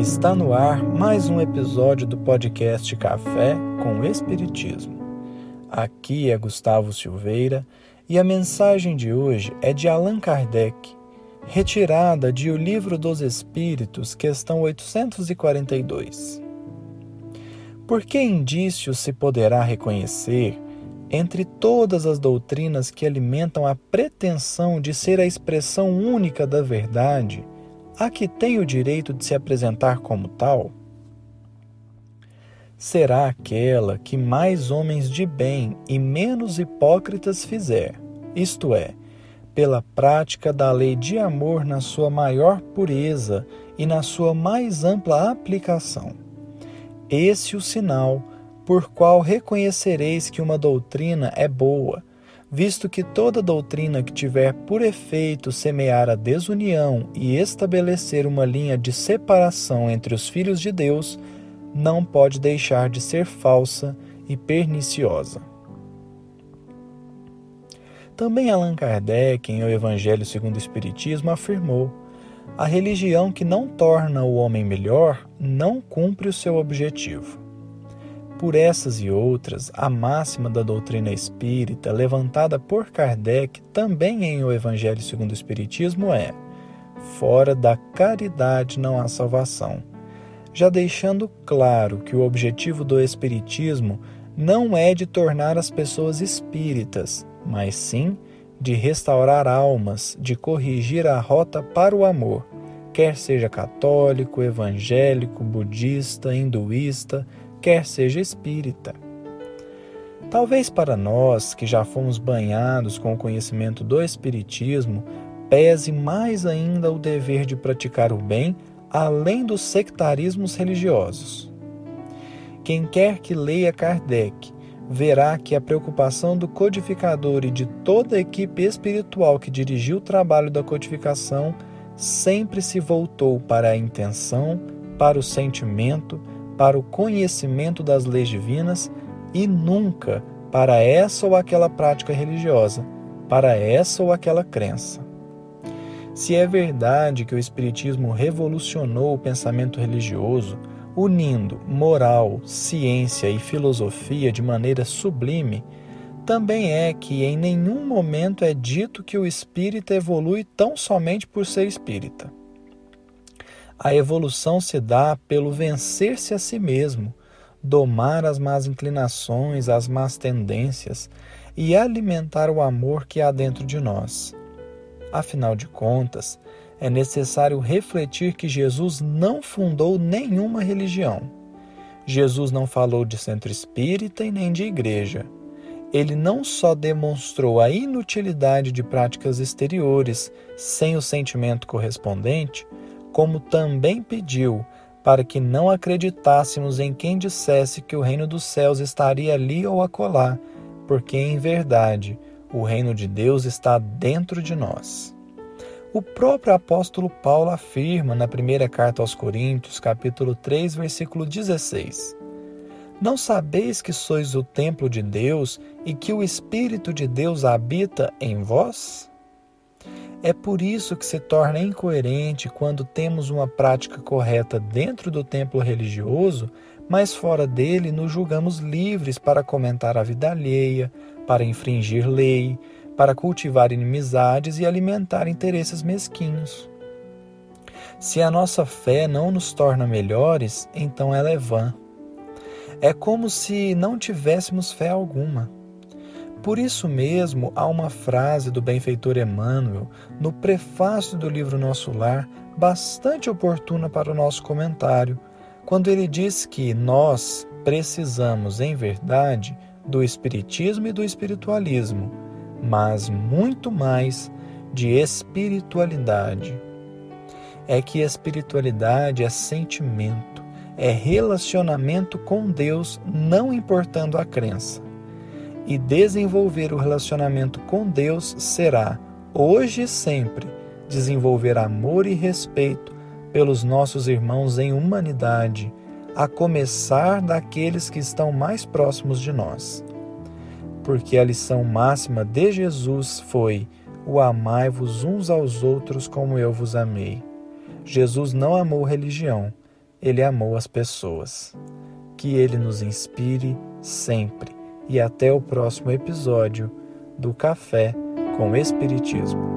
Está no ar mais um episódio do podcast Café com Espiritismo. Aqui é Gustavo Silveira e a mensagem de hoje é de Allan Kardec, retirada de O Livro dos Espíritos, questão 842. Por que indícios se poderá reconhecer entre todas as doutrinas que alimentam a pretensão de ser a expressão única da verdade? A que tem o direito de se apresentar como tal? Será aquela que mais homens de bem e menos hipócritas fizer, isto é, pela prática da lei de amor na sua maior pureza e na sua mais ampla aplicação. Esse o sinal por qual reconhecereis que uma doutrina é boa visto que toda doutrina que tiver por efeito semear a desunião e estabelecer uma linha de separação entre os filhos de Deus, não pode deixar de ser falsa e perniciosa. Também Allan Kardec, em O Evangelho segundo o Espiritismo, afirmou: a religião que não torna o homem melhor não cumpre o seu objetivo. Por essas e outras, a máxima da doutrina espírita, levantada por Kardec também em O Evangelho segundo o Espiritismo, é: fora da caridade não há salvação. Já deixando claro que o objetivo do Espiritismo não é de tornar as pessoas espíritas, mas sim de restaurar almas, de corrigir a rota para o amor, quer seja católico, evangélico, budista, hinduísta, quer seja espírita. Talvez para nós, que já fomos banhados com o conhecimento do Espiritismo, pese mais ainda o dever de praticar o bem além dos sectarismos religiosos. Quem quer que leia Kardec verá que a preocupação do codificador e de toda a equipe espiritual que dirigiu o trabalho da codificação sempre se voltou para a intenção, para o sentimento, para o conhecimento das leis divinas e nunca para essa ou aquela prática religiosa, para essa ou aquela crença. Se é verdade que o Espiritismo revolucionou o pensamento religioso, unindo moral, ciência e filosofia de maneira sublime, também é que em nenhum momento é dito que o espírita evolui tão somente por ser espírita. A evolução se dá pelo vencer-se a si mesmo, domar as más inclinações, as más tendências e alimentar o amor que há dentro de nós. Afinal de contas, é necessário refletir que Jesus não fundou nenhuma religião. Jesus não falou de centro espírita e nem de igreja. Ele não só demonstrou a inutilidade de práticas exteriores sem o sentimento correspondente, como também pediu para que não acreditássemos em quem dissesse que o reino dos céus estaria ali ou acolá, porque em verdade o reino de Deus está dentro de nós. O próprio apóstolo Paulo afirma na primeira carta aos Coríntios, capítulo 3, versículo 16: Não sabeis que sois o templo de Deus e que o Espírito de Deus habita em vós? É por isso que se torna incoerente quando temos uma prática correta dentro do templo religioso, mas fora dele nos julgamos livres para comentar a vida alheia, para infringir lei, para cultivar inimizades e alimentar interesses mesquinhos. Se a nossa fé não nos torna melhores, então ela é vã. É como se não tivéssemos fé alguma. Por isso mesmo, há uma frase do benfeitor Emmanuel no prefácio do livro Nosso Lar, bastante oportuna para o nosso comentário, quando ele diz que nós precisamos, em verdade, do Espiritismo e do espiritualismo, mas muito mais de espiritualidade. É que espiritualidade é sentimento, é relacionamento com Deus, não importando a crença e desenvolver o relacionamento com Deus será, hoje e sempre, desenvolver amor e respeito pelos nossos irmãos em humanidade, a começar daqueles que estão mais próximos de nós. Porque a lição máxima de Jesus foi: o amai-vos uns aos outros como eu vos amei. Jesus não amou religião, ele amou as pessoas. Que ele nos inspire sempre. E até o próximo episódio do Café com Espiritismo.